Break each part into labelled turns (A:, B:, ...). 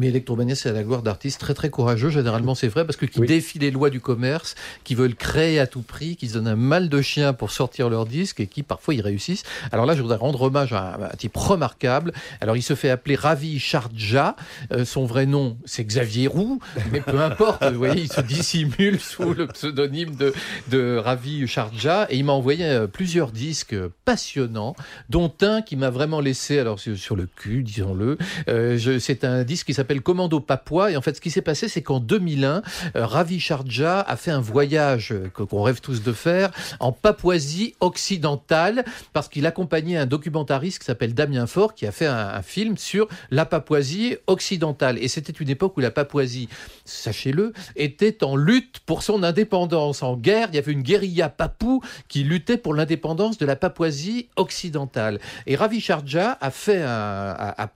A: Mais Electromania, c'est la gloire d'artistes très très courageux, généralement c'est vrai, parce que qui défient les lois du commerce, qui veulent créer à tout prix, qui se donnent un mal de chien pour sortir leur disque et qui parfois y réussissent. Alors là, je voudrais rendre hommage à un, type remarquable. Alors il se fait appeler Ravi Sharja. Euh, son vrai nom, c'est Xavier Roux, mais peu importe, vous voyez, il se dissimule sous le pseudonyme de, de Ravi Sharja et il m'a envoyé euh, plusieurs disques passionnants, dont un qui m'a vraiment laissé alors sur, le cul, disons-le. Euh, c'est un disque qui s'appelle Commando Papua et en fait, ce qui s'est passé, c'est qu'en 2001, Ravi Sharja a fait un voyage qu'on rêve tous de faire en Papouasie occidentale parce qu'il accompagnait un documentariste qui s'appelle Damien Faure qui a fait un, film sur la Papouasie occidentale. Et c'était une époque où la Papouasie, sachez-le, était en lutte pour son indépendance, en guerre. Il y avait une guérilla papou qui luttait pour l'indépendance de la Papouasie occidentale. Et Ravi Sharja a fait a,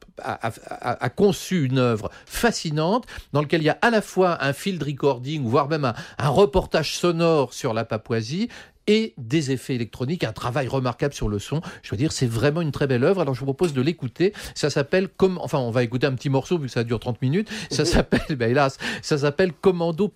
A: conçu une œuvre fascinante dans laquelle il y a à la fois un field recording, voire même un reportage sonore sur la Papouasie, et des effets électroniques, un travail remarquable sur le son. Je veux dire, c'est vraiment une très belle œuvre. Alors je vous propose de l'écouter. Ça s'appelle comme, enfin, on va écouter un petit morceau vu que ça dure 30 minutes. Ça s'appelle, ben hélas, ça s'appelle Commando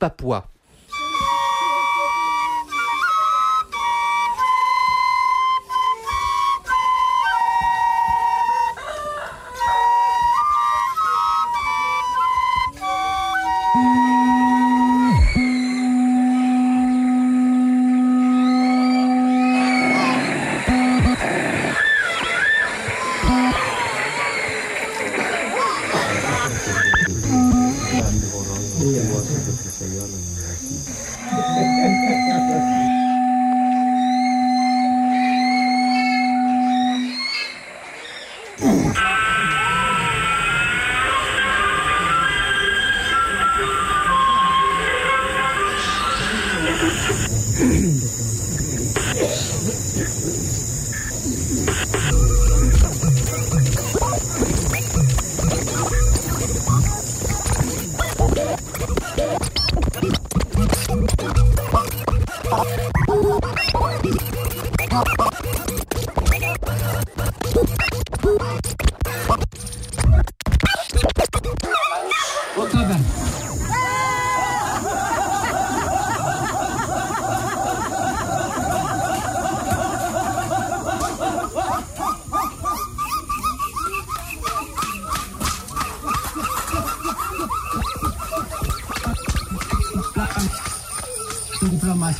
A: para
B: mais.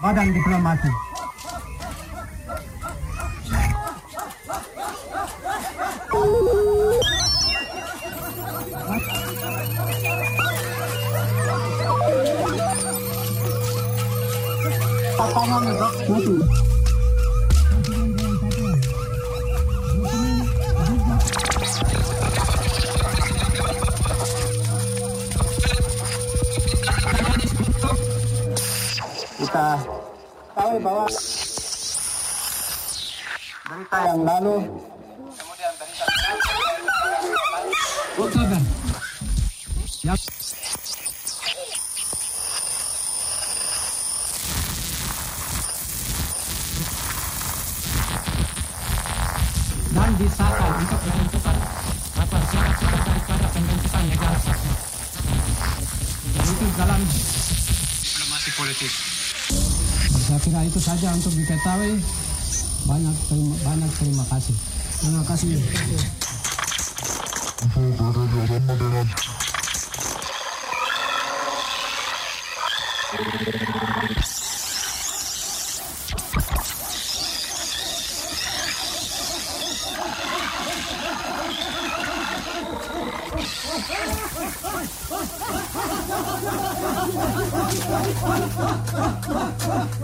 B: Vai dar diplomacia. Tahu bahwa berita yang lalu kemudian berita Oktober Yap. dan disahkan untuk menentukan apa syarat-syarat daripada pembentukan negara itu dalam diplomasi politik. Saya kira itu saja untuk diketahui. Banyak terima, banyak terima kasih. Terima kasih. Wah!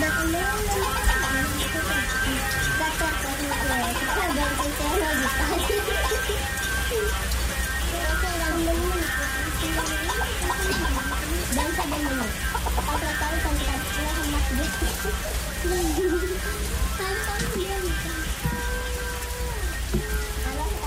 A: Baka meron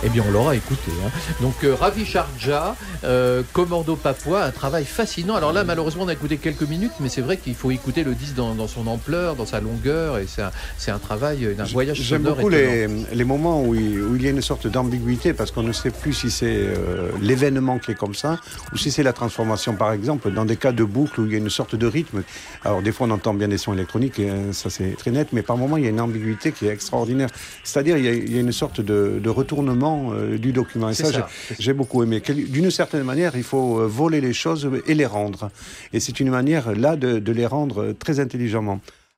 A: Eh bien, on l'aura écouté. Hein. Donc, euh, Ravi Sharjah, euh, Commando Papua, un travail fascinant. Alors là, malheureusement, on a écouté quelques minutes, mais c'est vrai qu'il faut écouter le disque dans, son ampleur, dans sa longueur, et c'est un, un, travail, un voyage
C: J'aime beaucoup les, les, moments où il, où il, y a une sorte d'ambiguïté, parce qu'on ne sait plus si c'est euh, l'événement qui est comme ça, ou si c'est la transformation, par exemple, dans des cas de boucle où il y a une sorte de rythme. Alors, des fois, on entend bien des sons électroniques, et ça c'est très net, mais par moments, il y a une ambiguïté qui est extraordinaire. C'est-à-dire, il, il, y a une sorte de, de retournement euh, du document. Et ça, j'ai beaucoup aimé. D'une certaine manière, il faut euh, voler les choses et les rendre. Et c'est une manière, là, de, de les rendre très intelligemment.